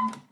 Bye.